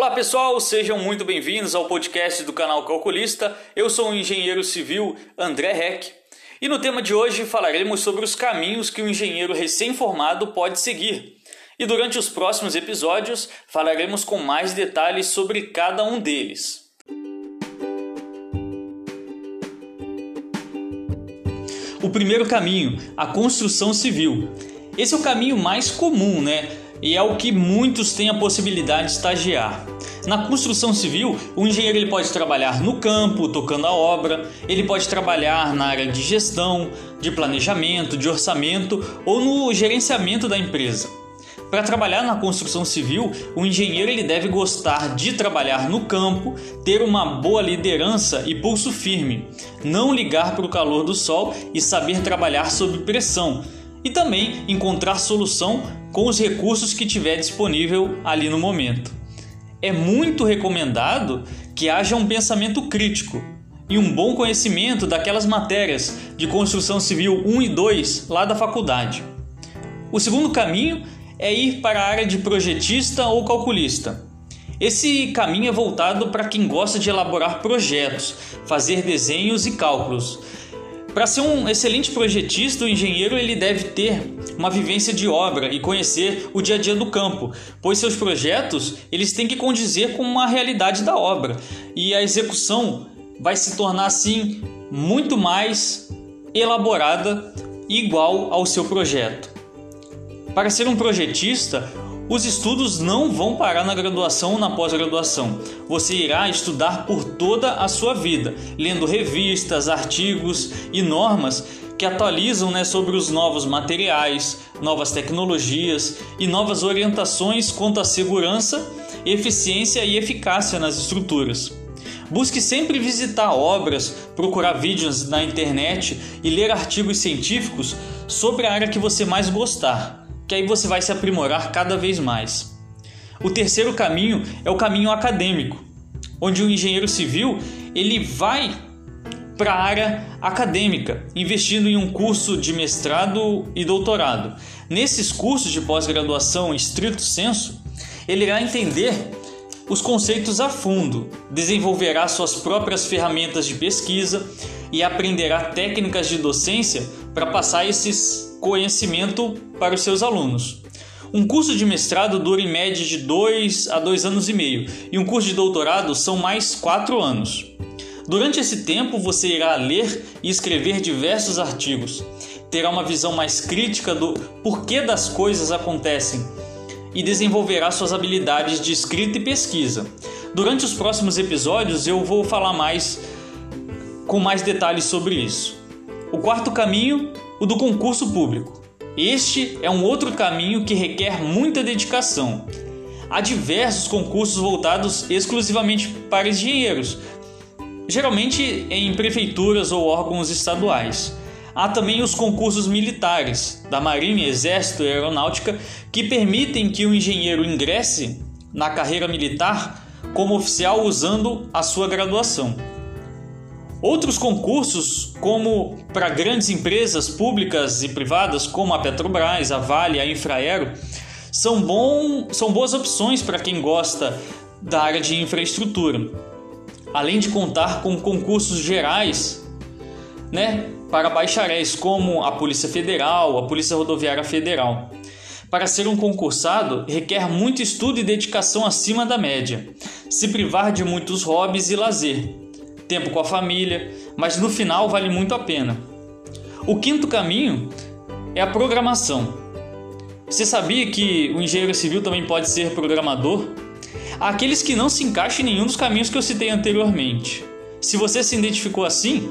Olá pessoal, sejam muito bem-vindos ao podcast do canal Calculista. Eu sou o engenheiro civil André Heck e no tema de hoje falaremos sobre os caminhos que o engenheiro recém-formado pode seguir. E durante os próximos episódios falaremos com mais detalhes sobre cada um deles. O primeiro caminho, a construção civil. Esse é o caminho mais comum, né? E é o que muitos têm a possibilidade de estagiar. Na construção civil, o engenheiro ele pode trabalhar no campo, tocando a obra, ele pode trabalhar na área de gestão, de planejamento, de orçamento ou no gerenciamento da empresa. Para trabalhar na construção civil, o engenheiro ele deve gostar de trabalhar no campo, ter uma boa liderança e pulso firme, não ligar para o calor do sol e saber trabalhar sob pressão, e também encontrar solução com os recursos que tiver disponível ali no momento. É muito recomendado que haja um pensamento crítico e um bom conhecimento daquelas matérias de construção civil 1 e 2 lá da faculdade. O segundo caminho é ir para a área de projetista ou calculista. Esse caminho é voltado para quem gosta de elaborar projetos, fazer desenhos e cálculos. Para ser um excelente projetista, o engenheiro ele deve ter uma vivência de obra e conhecer o dia a dia do campo, pois seus projetos eles têm que condizer com a realidade da obra e a execução vai se tornar assim muito mais elaborada igual ao seu projeto. Para ser um projetista, os estudos não vão parar na graduação ou na pós-graduação. Você irá estudar por toda a sua vida, lendo revistas, artigos e normas que atualizam né, sobre os novos materiais, novas tecnologias e novas orientações quanto à segurança, eficiência e eficácia nas estruturas. Busque sempre visitar obras, procurar vídeos na internet e ler artigos científicos sobre a área que você mais gostar que aí você vai se aprimorar cada vez mais. O terceiro caminho é o caminho acadêmico, onde o engenheiro civil ele vai para a área acadêmica, investindo em um curso de mestrado e doutorado. Nesses cursos de pós-graduação estrito senso, ele irá entender os conceitos a fundo, desenvolverá suas próprias ferramentas de pesquisa e aprenderá técnicas de docência para passar esses conhecimento para os seus alunos. Um curso de mestrado dura em média de 2 a 2 anos e meio, e um curso de doutorado são mais 4 anos. Durante esse tempo, você irá ler e escrever diversos artigos, terá uma visão mais crítica do porquê das coisas acontecem e desenvolverá suas habilidades de escrita e pesquisa. Durante os próximos episódios, eu vou falar mais com mais detalhes sobre isso. O quarto caminho o do concurso público. Este é um outro caminho que requer muita dedicação. Há diversos concursos voltados exclusivamente para engenheiros, geralmente em prefeituras ou órgãos estaduais. Há também os concursos militares, da Marinha, Exército e Aeronáutica, que permitem que o engenheiro ingresse na carreira militar como oficial usando a sua graduação. Outros concursos, como para grandes empresas públicas e privadas, como a Petrobras, a Vale, a Infraero, são, bom, são boas opções para quem gosta da área de infraestrutura. Além de contar com concursos gerais né, para bacharéis, como a Polícia Federal, a Polícia Rodoviária Federal. Para ser um concursado, requer muito estudo e dedicação acima da média, se privar de muitos hobbies e lazer tempo com a família, mas no final vale muito a pena. O quinto caminho é a programação. Você sabia que o engenheiro civil também pode ser programador? Há aqueles que não se encaixam em nenhum dos caminhos que eu citei anteriormente. Se você se identificou assim,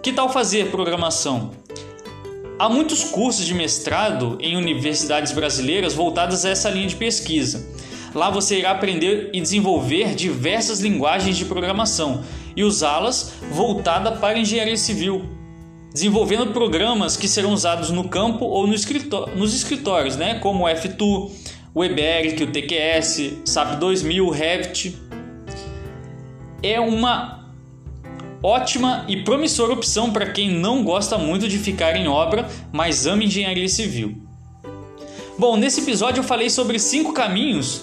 que tal fazer programação? Há muitos cursos de mestrado em universidades brasileiras voltados a essa linha de pesquisa. Lá você irá aprender e desenvolver diversas linguagens de programação e usá-las voltada para engenharia civil, desenvolvendo programas que serão usados no campo ou no escritório, nos escritórios, né, como o F2, o EBERIC, o TQS, SAP 2000, Revit. É uma ótima e promissora opção para quem não gosta muito de ficar em obra, mas ama engenharia civil. Bom, nesse episódio eu falei sobre cinco caminhos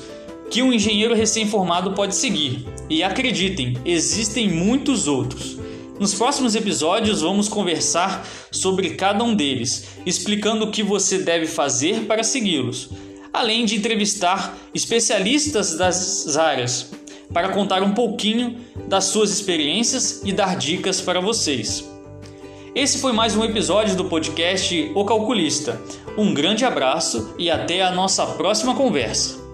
que um engenheiro recém-formado pode seguir. E acreditem, existem muitos outros. Nos próximos episódios vamos conversar sobre cada um deles, explicando o que você deve fazer para segui-los, além de entrevistar especialistas das áreas para contar um pouquinho das suas experiências e dar dicas para vocês. Esse foi mais um episódio do podcast O Calculista. Um grande abraço e até a nossa próxima conversa.